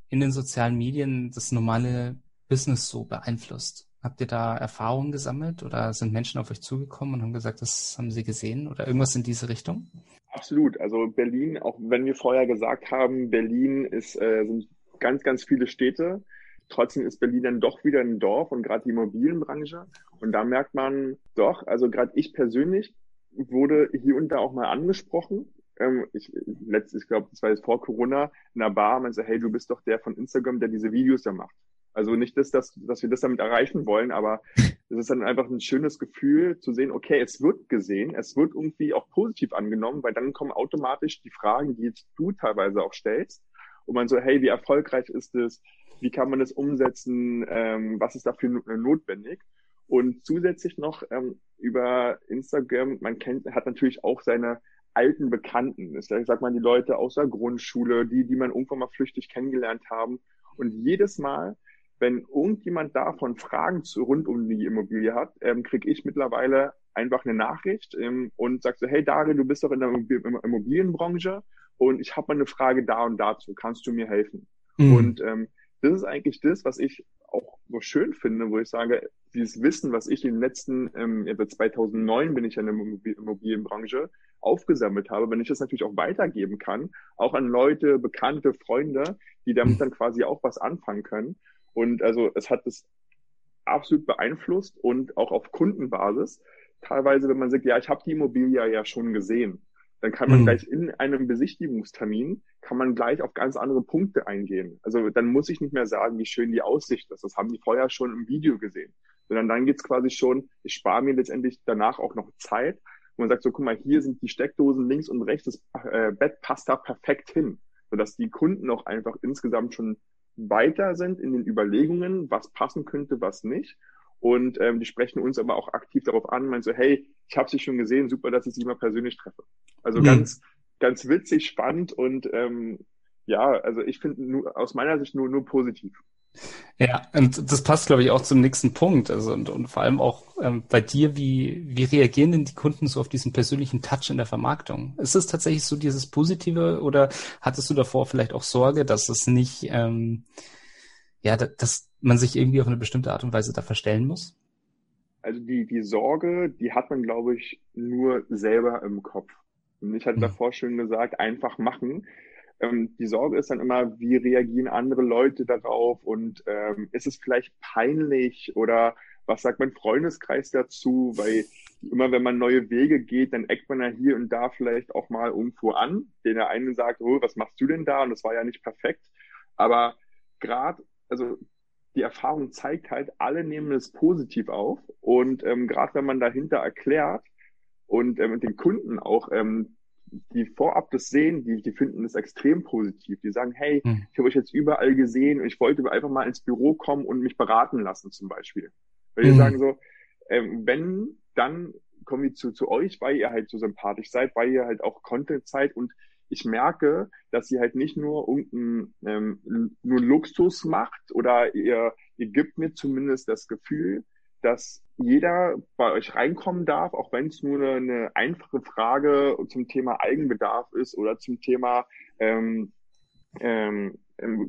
in den sozialen Medien das normale Business so beeinflusst? Habt ihr da Erfahrungen gesammelt oder sind Menschen auf euch zugekommen und haben gesagt, das haben sie gesehen oder irgendwas in diese Richtung? Absolut. Also Berlin, auch wenn wir vorher gesagt haben, Berlin ist, äh, sind ganz, ganz viele Städte. Trotzdem ist Berlin dann doch wieder ein Dorf und gerade die Immobilienbranche. Und da merkt man doch, also gerade ich persönlich wurde hier und da auch mal angesprochen. Ähm, ich, ich glaube, das war jetzt vor Corona, in einer Bar, man sagt, hey, du bist doch der von Instagram, der diese Videos da macht. Also nicht, dass, dass, dass wir das damit erreichen wollen, aber es ist dann einfach ein schönes Gefühl zu sehen, okay, es wird gesehen, es wird irgendwie auch positiv angenommen, weil dann kommen automatisch die Fragen, die jetzt du teilweise auch stellst. Und man so, hey, wie erfolgreich ist es? Wie kann man das umsetzen? Ähm, was ist dafür notwendig? Und zusätzlich noch ähm, über Instagram, man kennt, hat natürlich auch seine alten Bekannten. Ich sag mal, die Leute aus der Grundschule, die, die man irgendwann mal flüchtig kennengelernt haben. Und jedes Mal, wenn irgendjemand davon Fragen zu, rund um die Immobilie hat, ähm, kriege ich mittlerweile einfach eine Nachricht ähm, und sag so, hey Dario, du bist doch in der Immobilienbranche und ich habe mal eine Frage da und dazu, kannst du mir helfen? Mhm. Und ähm, das ist eigentlich das, was ich auch so schön finde, wo ich sage, dieses Wissen, was ich in den letzten, ähm, seit 2009 bin ich in der Immobilienbranche, aufgesammelt habe, wenn ich das natürlich auch weitergeben kann, auch an Leute, Bekannte, Freunde, die damit dann quasi auch was anfangen können. Und also es hat das absolut beeinflusst und auch auf Kundenbasis. Teilweise, wenn man sagt, ja, ich habe die Immobilie ja schon gesehen, dann kann man mhm. gleich in einem Besichtigungstermin, kann man gleich auf ganz andere Punkte eingehen. Also dann muss ich nicht mehr sagen, wie schön die Aussicht ist. Das haben die vorher schon im Video gesehen. Sondern dann geht's quasi schon, ich spare mir letztendlich danach auch noch Zeit. Und man sagt so, guck mal, hier sind die Steckdosen links und rechts, das äh, Bett passt da perfekt hin. Sodass die Kunden auch einfach insgesamt schon weiter sind in den Überlegungen, was passen könnte, was nicht. Und ähm, die sprechen uns aber auch aktiv darauf an, meinen so, hey, ich habe sie schon gesehen, super, dass ich sie mal persönlich treffe. Also mhm. ganz, ganz witzig, spannend und ähm, ja, also ich finde aus meiner Sicht nur, nur positiv. Ja, und das passt, glaube ich, auch zum nächsten Punkt. Also und, und vor allem auch ähm, bei dir, wie, wie reagieren denn die Kunden so auf diesen persönlichen Touch in der Vermarktung? Ist es tatsächlich so dieses Positive oder hattest du davor vielleicht auch Sorge, dass es nicht, ähm, ja, dass man sich irgendwie auf eine bestimmte Art und Weise da verstellen muss? Also die, die Sorge, die hat man, glaube ich, nur selber im Kopf. Und ich hatte hm. davor schon gesagt, einfach machen. Ähm, die Sorge ist dann immer, wie reagieren andere Leute darauf und ähm, ist es vielleicht peinlich oder was sagt mein Freundeskreis dazu? Weil immer wenn man neue Wege geht, dann eckt man ja hier und da vielleicht auch mal irgendwo an, den der eine sagt, oh, was machst du denn da? Und das war ja nicht perfekt. Aber gerade, also die Erfahrung zeigt halt, alle nehmen es positiv auf. Und ähm, gerade wenn man dahinter erklärt und ähm, den Kunden auch ähm, die vorab das sehen, die, die finden es extrem positiv. Die sagen, hey, hm. ich habe euch jetzt überall gesehen und ich wollte einfach mal ins Büro kommen und mich beraten lassen zum Beispiel. Weil die sagen so, ähm, wenn, dann kommen die zu, zu euch, weil ihr halt so sympathisch seid, weil ihr halt auch Content seid und ich merke, dass ihr halt nicht nur irgendein ähm, nur Luxus macht oder ihr, ihr gibt mir zumindest das Gefühl, dass jeder bei euch reinkommen darf, auch wenn es nur eine, einfache Frage zum Thema Eigenbedarf ist oder zum Thema ähm, ähm,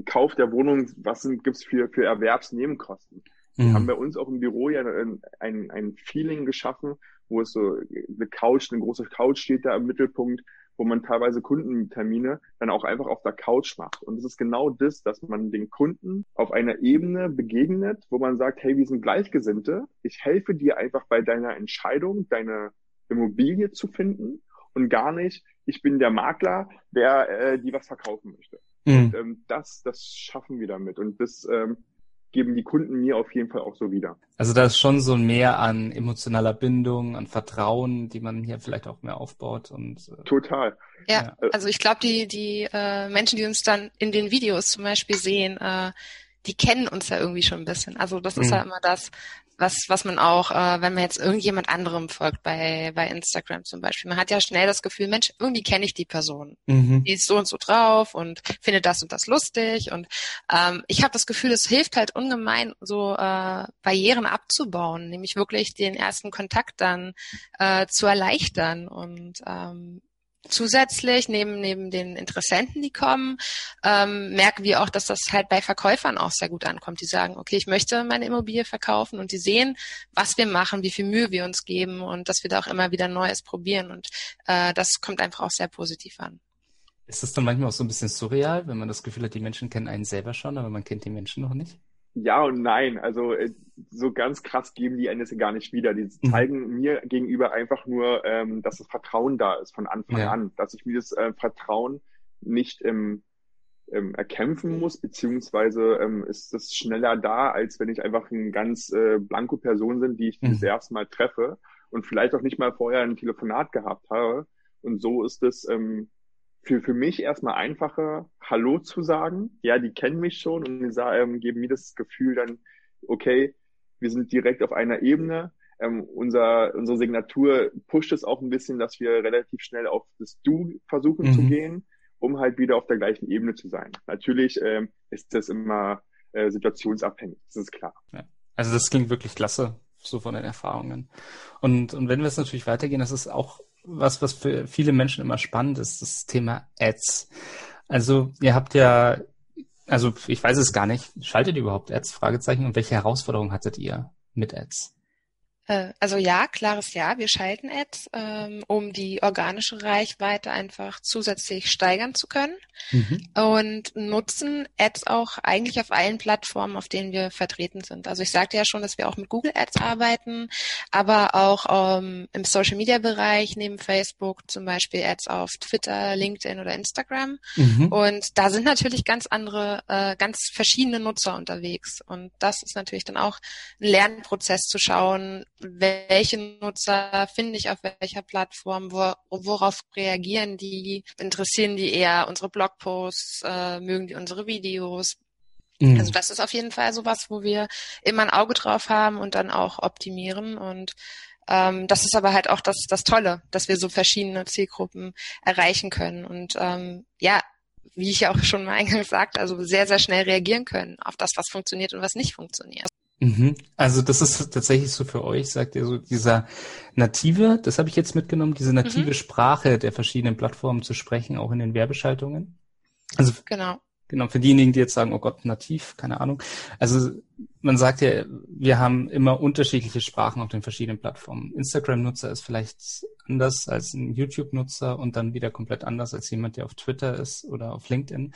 Kauf der Wohnung, was gibt es für, für Erwerbsnebenkosten. Mhm. Wir haben bei uns auch im Büro ja ein, ein, ein Feeling geschaffen, wo es so eine Couch, eine große Couch steht da im Mittelpunkt, wo man teilweise Kundentermine dann auch einfach auf der Couch macht. Und es ist genau das, dass man den Kunden auf einer Ebene begegnet, wo man sagt, hey, wir sind Gleichgesinnte. Ich helfe dir einfach bei deiner Entscheidung, deine Immobilie zu finden und gar nicht, ich bin der Makler, der äh, die was verkaufen möchte. Mhm. Und ähm, das, das schaffen wir damit. Und das ähm, geben die Kunden mir auf jeden Fall auch so wieder. Also da ist schon so mehr an emotionaler Bindung, an Vertrauen, die man hier vielleicht auch mehr aufbaut und äh, total. Ja, ja. also ich glaube, die die äh, Menschen, die uns dann in den Videos zum Beispiel sehen, äh, die kennen uns ja irgendwie schon ein bisschen. Also das ist mhm. ja immer das, was, was man auch, äh, wenn man jetzt irgendjemand anderem folgt bei, bei Instagram zum Beispiel, man hat ja schnell das Gefühl, Mensch, irgendwie kenne ich die Person. Mhm. Die ist so und so drauf und findet das und das lustig. Und ähm, ich habe das Gefühl, es hilft halt ungemein, so äh, Barrieren abzubauen, nämlich wirklich den ersten Kontakt dann äh, zu erleichtern. Und ähm, Zusätzlich, neben, neben den Interessenten, die kommen, ähm, merken wir auch, dass das halt bei Verkäufern auch sehr gut ankommt. Die sagen, okay, ich möchte meine Immobilie verkaufen und die sehen, was wir machen, wie viel Mühe wir uns geben und dass wir da auch immer wieder Neues probieren. Und äh, das kommt einfach auch sehr positiv an. Ist das dann manchmal auch so ein bisschen surreal, wenn man das Gefühl hat, die Menschen kennen einen selber schon, aber man kennt die Menschen noch nicht? Ja und nein. Also äh, so ganz krass geben die Ende gar nicht wieder. Die mhm. zeigen mhm. mir gegenüber einfach nur, ähm, dass das Vertrauen da ist von Anfang ja. an, dass ich mir das äh, Vertrauen nicht ähm, ähm, erkämpfen muss, beziehungsweise ähm, ist das schneller da, als wenn ich einfach eine ganz äh, blanko Person bin, die ich mhm. das erste Mal treffe und vielleicht auch nicht mal vorher ein Telefonat gehabt habe. Und so ist es ähm, für, für mich erstmal einfacher, Hallo zu sagen. Ja, die kennen mich schon und sagen, geben mir das Gefühl dann, okay, wir sind direkt auf einer Ebene. Ähm, unser, unsere Signatur pusht es auch ein bisschen, dass wir relativ schnell auf das Du versuchen mhm. zu gehen, um halt wieder auf der gleichen Ebene zu sein. Natürlich ähm, ist das immer äh, situationsabhängig, das ist klar. Ja. Also das klingt wirklich klasse, so von den Erfahrungen. Und, und wenn wir es natürlich weitergehen, das ist auch was, was für viele Menschen immer spannend ist, das Thema Ads. Also ihr habt ja, also ich weiß es gar nicht, schaltet ihr überhaupt Ads? Fragezeichen. Und welche Herausforderungen hattet ihr mit Ads? Äh, also ja, klares Ja, wir schalten Ads, ähm, um die organische Reichweite einfach zusätzlich steigern zu können mhm. und nutzen Ads auch eigentlich auf allen Plattformen, auf denen wir vertreten sind. Also ich sagte ja schon, dass wir auch mit Google Ads arbeiten, aber auch ähm, im Social Media Bereich neben Facebook zum Beispiel Ads auf Twitter, LinkedIn oder Instagram. Mhm. Und da sind natürlich ganz andere, äh, ganz verschiedene Nutzer unterwegs. Und das ist natürlich dann auch ein Lernprozess zu schauen, welche Nutzer finde ich auf welcher Plattform, wo, worauf reagieren die, interessieren die eher unsere Blogposts, äh, mögen die unsere Videos. Mhm. Also das ist auf jeden Fall sowas, wo wir immer ein Auge drauf haben und dann auch optimieren und ähm, das ist aber halt auch das, das Tolle, dass wir so verschiedene Zielgruppen erreichen können und ähm, ja, wie ich ja auch schon mal eingangs sagte, also sehr, sehr schnell reagieren können auf das, was funktioniert und was nicht funktioniert. Mhm. Also das ist tatsächlich so für euch, sagt ihr so, dieser native, das habe ich jetzt mitgenommen, diese native mhm. Sprache der verschiedenen Plattformen zu sprechen, auch in den Werbeschaltungen. Also genau. Genau, für diejenigen, die jetzt sagen, oh Gott, nativ, keine Ahnung. Also man sagt ja, wir haben immer unterschiedliche Sprachen auf den verschiedenen Plattformen. Instagram-Nutzer ist vielleicht anders als ein YouTube-Nutzer und dann wieder komplett anders als jemand, der auf Twitter ist oder auf LinkedIn.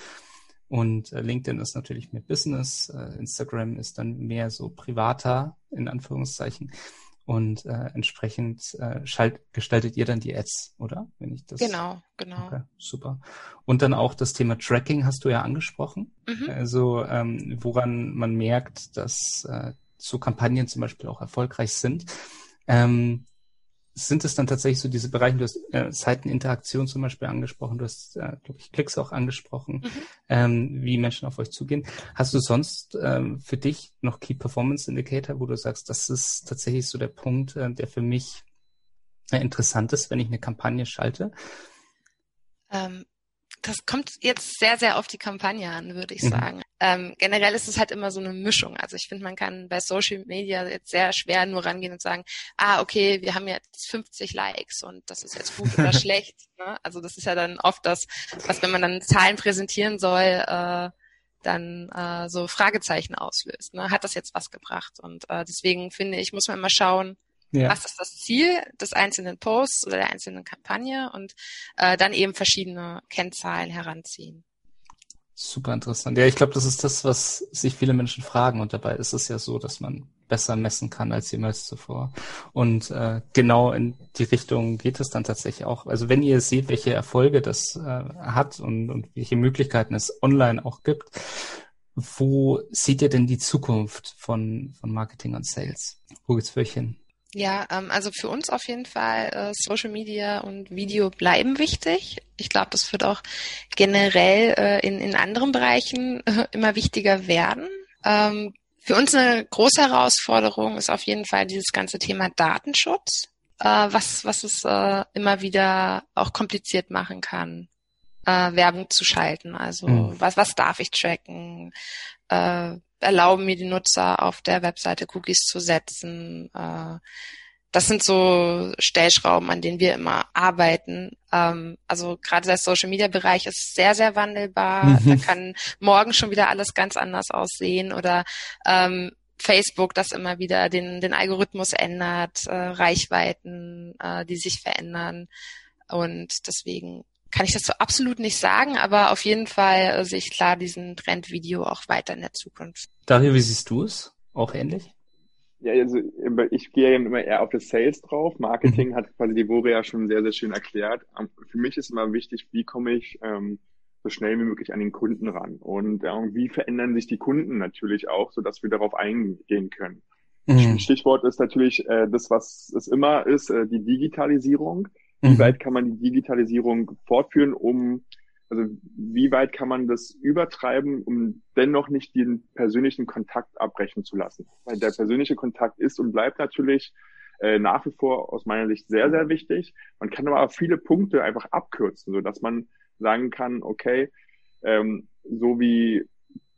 Und äh, LinkedIn ist natürlich mehr Business, äh, Instagram ist dann mehr so privater, in Anführungszeichen. Und äh, entsprechend äh, schalt, gestaltet ihr dann die Ads, oder? Wenn ich das. Genau, genau. Okay, super. Und dann auch das Thema Tracking hast du ja angesprochen. Mhm. Also ähm, woran man merkt, dass äh, so Kampagnen zum Beispiel auch erfolgreich sind. Ähm, sind es dann tatsächlich so diese Bereiche, du hast äh, Seiteninteraktion zum Beispiel angesprochen, du hast, äh, glaube ich, Klicks auch angesprochen, mhm. ähm, wie Menschen auf euch zugehen. Hast du sonst ähm, für dich noch Key Performance Indicator, wo du sagst, das ist tatsächlich so der Punkt, äh, der für mich äh, interessant ist, wenn ich eine Kampagne schalte? Ähm, das kommt jetzt sehr, sehr auf die Kampagne an, würde ich mhm. sagen. Ähm, generell ist es halt immer so eine Mischung. Also ich finde, man kann bei Social Media jetzt sehr schwer nur rangehen und sagen, ah, okay, wir haben jetzt 50 Likes und das ist jetzt gut oder schlecht. Ne? Also das ist ja dann oft das, was wenn man dann Zahlen präsentieren soll, äh, dann äh, so Fragezeichen auslöst. Ne? Hat das jetzt was gebracht? Und äh, deswegen finde ich, muss man immer schauen, ja. Was ist das Ziel des einzelnen Posts oder der einzelnen Kampagne und äh, dann eben verschiedene Kennzahlen heranziehen. Super interessant. Ja, ich glaube, das ist das, was sich viele Menschen fragen. Und dabei ist es ja so, dass man besser messen kann als jemals zuvor. Und äh, genau in die Richtung geht es dann tatsächlich auch. Also wenn ihr seht, welche Erfolge das äh, hat und, und welche Möglichkeiten es online auch gibt, wo seht ihr denn die Zukunft von, von Marketing und Sales? Wo geht's für euch hin? Ja, ähm, also für uns auf jeden Fall äh, Social Media und Video bleiben wichtig. Ich glaube, das wird auch generell äh, in, in anderen Bereichen äh, immer wichtiger werden. Ähm, für uns eine große Herausforderung ist auf jeden Fall dieses ganze Thema Datenschutz, was, was es immer wieder auch kompliziert machen kann, äh, Werbung zu schalten. Also mhm. was, was darf ich tracken? Äh, erlauben mir die Nutzer auf der Webseite Cookies zu setzen. Äh, das sind so Stellschrauben, an denen wir immer arbeiten. Ähm, also gerade der Social Media Bereich ist sehr, sehr wandelbar. Mhm. Da kann morgen schon wieder alles ganz anders aussehen oder ähm, Facebook, das immer wieder den, den Algorithmus ändert, äh, Reichweiten, äh, die sich verändern. Und deswegen kann ich das so absolut nicht sagen, aber auf jeden Fall äh, sehe ich klar diesen Trend Video auch weiter in der Zukunft. Dario, wie siehst du es? Auch ähnlich? Ja, also ich gehe immer eher auf das Sales drauf. Marketing mhm. hat quasi die Vore ja schon sehr, sehr schön erklärt. Für mich ist immer wichtig, wie komme ich ähm, so schnell wie möglich an den Kunden ran und äh, wie verändern sich die Kunden natürlich auch, so dass wir darauf eingehen können. Mhm. Stichwort ist natürlich äh, das, was es immer ist, äh, die Digitalisierung. Wie mhm. weit kann man die Digitalisierung fortführen, um, also wie weit kann man das übertreiben, um dennoch nicht den persönlichen Kontakt abbrechen zu lassen? Weil der persönliche Kontakt ist und bleibt natürlich äh, nach wie vor aus meiner Sicht sehr, sehr wichtig. Man kann aber auch viele Punkte einfach abkürzen, so dass man sagen kann, okay, ähm, so wie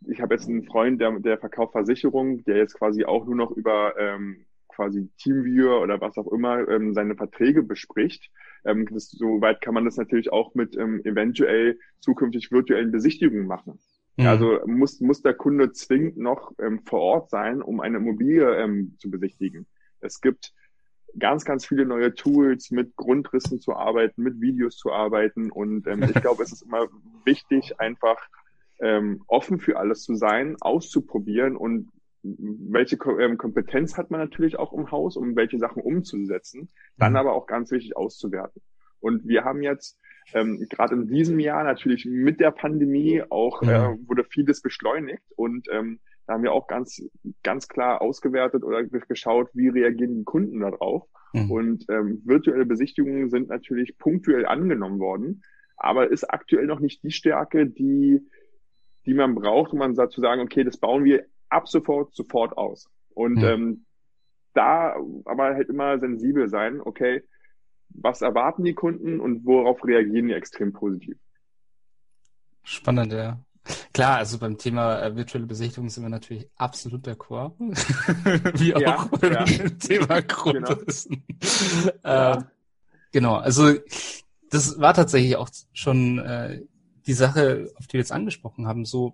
ich habe jetzt einen Freund, der, der verkauft Versicherung, der jetzt quasi auch nur noch über ähm, quasi Teamviewer oder was auch immer ähm, seine Verträge bespricht. Ähm, das, soweit kann man das natürlich auch mit ähm, eventuell zukünftig virtuellen Besichtigungen machen. Mhm. Also muss, muss der Kunde zwingend noch ähm, vor Ort sein, um eine Immobilie ähm, zu besichtigen. Es gibt ganz, ganz viele neue Tools, mit Grundrissen zu arbeiten, mit Videos zu arbeiten. Und ähm, ich glaube, es ist immer wichtig, einfach ähm, offen für alles zu sein, auszuprobieren und welche ähm, Kompetenz hat man natürlich auch im Haus, um welche Sachen umzusetzen, dann mhm. aber auch ganz wichtig auszuwerten. Und wir haben jetzt ähm, gerade in diesem Jahr natürlich mit der Pandemie auch äh, wurde vieles beschleunigt und ähm, da haben wir auch ganz ganz klar ausgewertet oder geschaut, wie reagieren die Kunden darauf. Mhm. Und ähm, virtuelle Besichtigungen sind natürlich punktuell angenommen worden, aber ist aktuell noch nicht die Stärke, die die man braucht, um man dazu sagen, okay, das bauen wir ab sofort sofort aus. Und mhm. ähm, da aber halt immer sensibel sein, okay, was erwarten die Kunden und worauf reagieren die extrem positiv. Spannend, ja. Klar, also beim Thema äh, virtuelle Besichtigung sind wir natürlich absolut d'accord. Wie auch ja, beim ja. Thema Grundrissen. Genau. Äh, ja. genau, also das war tatsächlich auch schon äh, die Sache, auf die wir jetzt angesprochen haben, so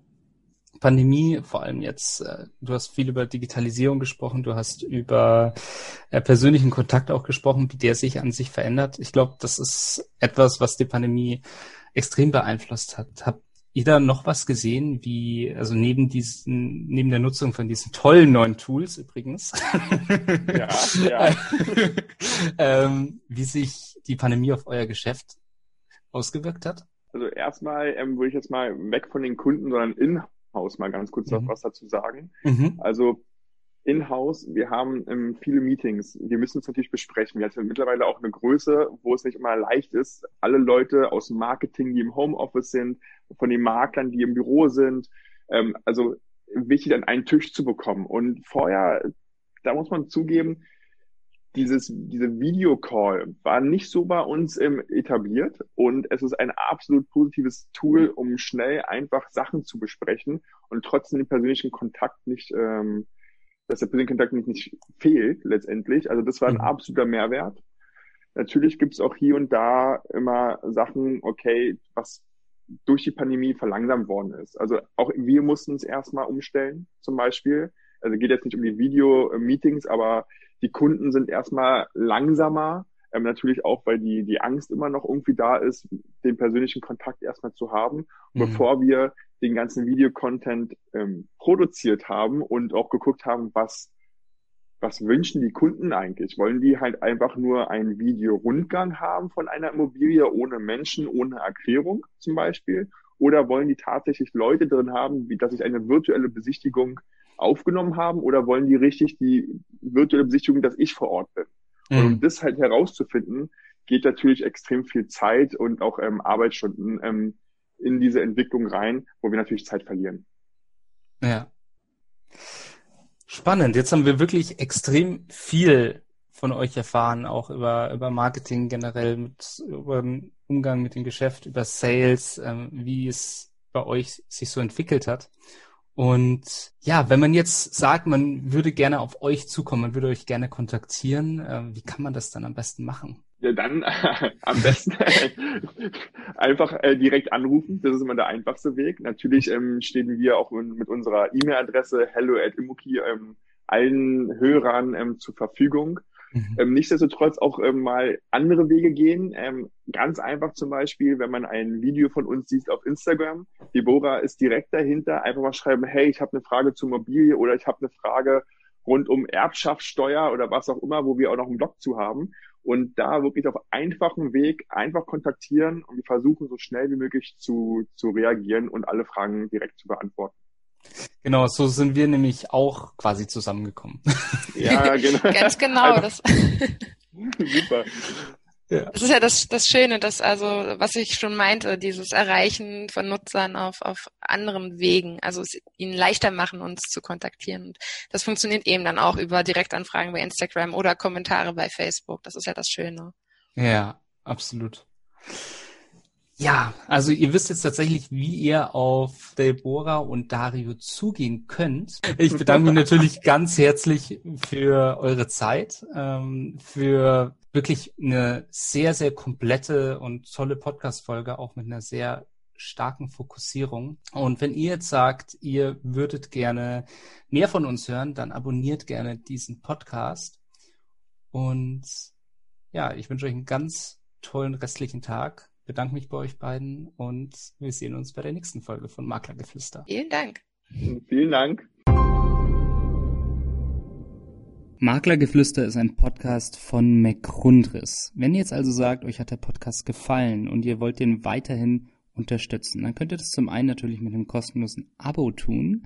Pandemie, vor allem jetzt, äh, du hast viel über Digitalisierung gesprochen, du hast über äh, persönlichen Kontakt auch gesprochen, wie der sich an sich verändert. Ich glaube, das ist etwas, was die Pandemie extrem beeinflusst hat. Habt ihr da noch was gesehen, wie, also neben diesen, neben der Nutzung von diesen tollen neuen Tools übrigens, ja, ja. ähm, wie sich die Pandemie auf euer Geschäft ausgewirkt hat? Also erstmal ähm, würde ich jetzt mal weg von den Kunden, sondern in in-house mal ganz kurz mhm. noch was dazu sagen. Mhm. Also in-house, wir haben ähm, viele Meetings. Wir müssen es natürlich besprechen. Wir haben mittlerweile auch eine Größe, wo es nicht immer leicht ist, alle Leute aus dem Marketing, die im Homeoffice sind, von den Maklern, die im Büro sind, ähm, also wichtig an einen Tisch zu bekommen. Und vorher, da muss man zugeben, dieses, diese Videocall war nicht so bei uns ähm, etabliert und es ist ein absolut positives Tool, um schnell einfach Sachen zu besprechen und trotzdem den persönlichen Kontakt nicht, ähm, dass der persönliche Kontakt nicht, nicht fehlt letztendlich. Also das war ein mhm. absoluter Mehrwert. Natürlich gibt es auch hier und da immer Sachen, okay, was durch die Pandemie verlangsamt worden ist. Also auch wir mussten es erstmal umstellen, zum Beispiel. Also geht jetzt nicht um die Video-Meetings, aber die Kunden sind erstmal langsamer, ähm, natürlich auch, weil die, die Angst immer noch irgendwie da ist, den persönlichen Kontakt erstmal zu haben. Mhm. Bevor wir den ganzen Videocontent ähm, produziert haben und auch geguckt haben, was, was wünschen die Kunden eigentlich? Wollen die halt einfach nur einen Videorundgang haben von einer Immobilie ohne Menschen, ohne Erklärung zum Beispiel? Oder wollen die tatsächlich Leute drin haben, wie dass ich eine virtuelle Besichtigung aufgenommen haben oder wollen die richtig die virtuelle Besichtigung, dass ich vor Ort bin? Mhm. Und um mhm. das halt herauszufinden, geht natürlich extrem viel Zeit und auch ähm, Arbeitsstunden ähm, in diese Entwicklung rein, wo wir natürlich Zeit verlieren. Ja. Spannend. Jetzt haben wir wirklich extrem viel von euch erfahren, auch über, über Marketing generell, mit, über den Umgang mit dem Geschäft, über Sales, ähm, wie es bei euch sich so entwickelt hat. Und ja, wenn man jetzt sagt, man würde gerne auf euch zukommen, man würde euch gerne kontaktieren, äh, wie kann man das dann am besten machen? Ja, dann äh, am besten einfach äh, direkt anrufen. Das ist immer der einfachste Weg. Natürlich ähm, stehen wir auch mit unserer E-Mail-Adresse hello at immoki ähm, allen Hörern ähm, zur Verfügung. Mhm. Ähm, nichtsdestotrotz auch ähm, mal andere Wege gehen. Ähm, ganz einfach zum Beispiel, wenn man ein Video von uns sieht auf Instagram. Deborah ist direkt dahinter. Einfach mal schreiben, hey, ich habe eine Frage zur Immobilie oder ich habe eine Frage rund um Erbschaftssteuer oder was auch immer, wo wir auch noch einen Blog zu haben. Und da wirklich auf einfachem Weg einfach kontaktieren und wir versuchen so schnell wie möglich zu, zu reagieren und alle Fragen direkt zu beantworten. Genau, so sind wir nämlich auch quasi zusammengekommen. Ja, genau. Ganz genau. Das Super. Ja. Das ist ja das, das Schöne, dass also, was ich schon meinte, dieses Erreichen von Nutzern auf, auf anderen Wegen, also es ihnen leichter machen, uns zu kontaktieren. Und das funktioniert eben dann auch über Direktanfragen bei Instagram oder Kommentare bei Facebook. Das ist ja das Schöne. Ja, absolut. Ja, also ihr wisst jetzt tatsächlich, wie ihr auf Deborah und Dario zugehen könnt. Ich bedanke mich natürlich ganz herzlich für eure Zeit, ähm, für wirklich eine sehr, sehr komplette und tolle Podcast-Folge, auch mit einer sehr starken Fokussierung. Und wenn ihr jetzt sagt, ihr würdet gerne mehr von uns hören, dann abonniert gerne diesen Podcast. Und ja, ich wünsche euch einen ganz tollen restlichen Tag bedanke mich bei euch beiden und wir sehen uns bei der nächsten Folge von Maklergeflüster. Vielen Dank. Vielen Dank. Maklergeflüster ist ein Podcast von McRundris. Wenn ihr jetzt also sagt, euch hat der Podcast gefallen und ihr wollt den weiterhin unterstützen, dann könnt ihr das zum einen natürlich mit einem kostenlosen Abo tun.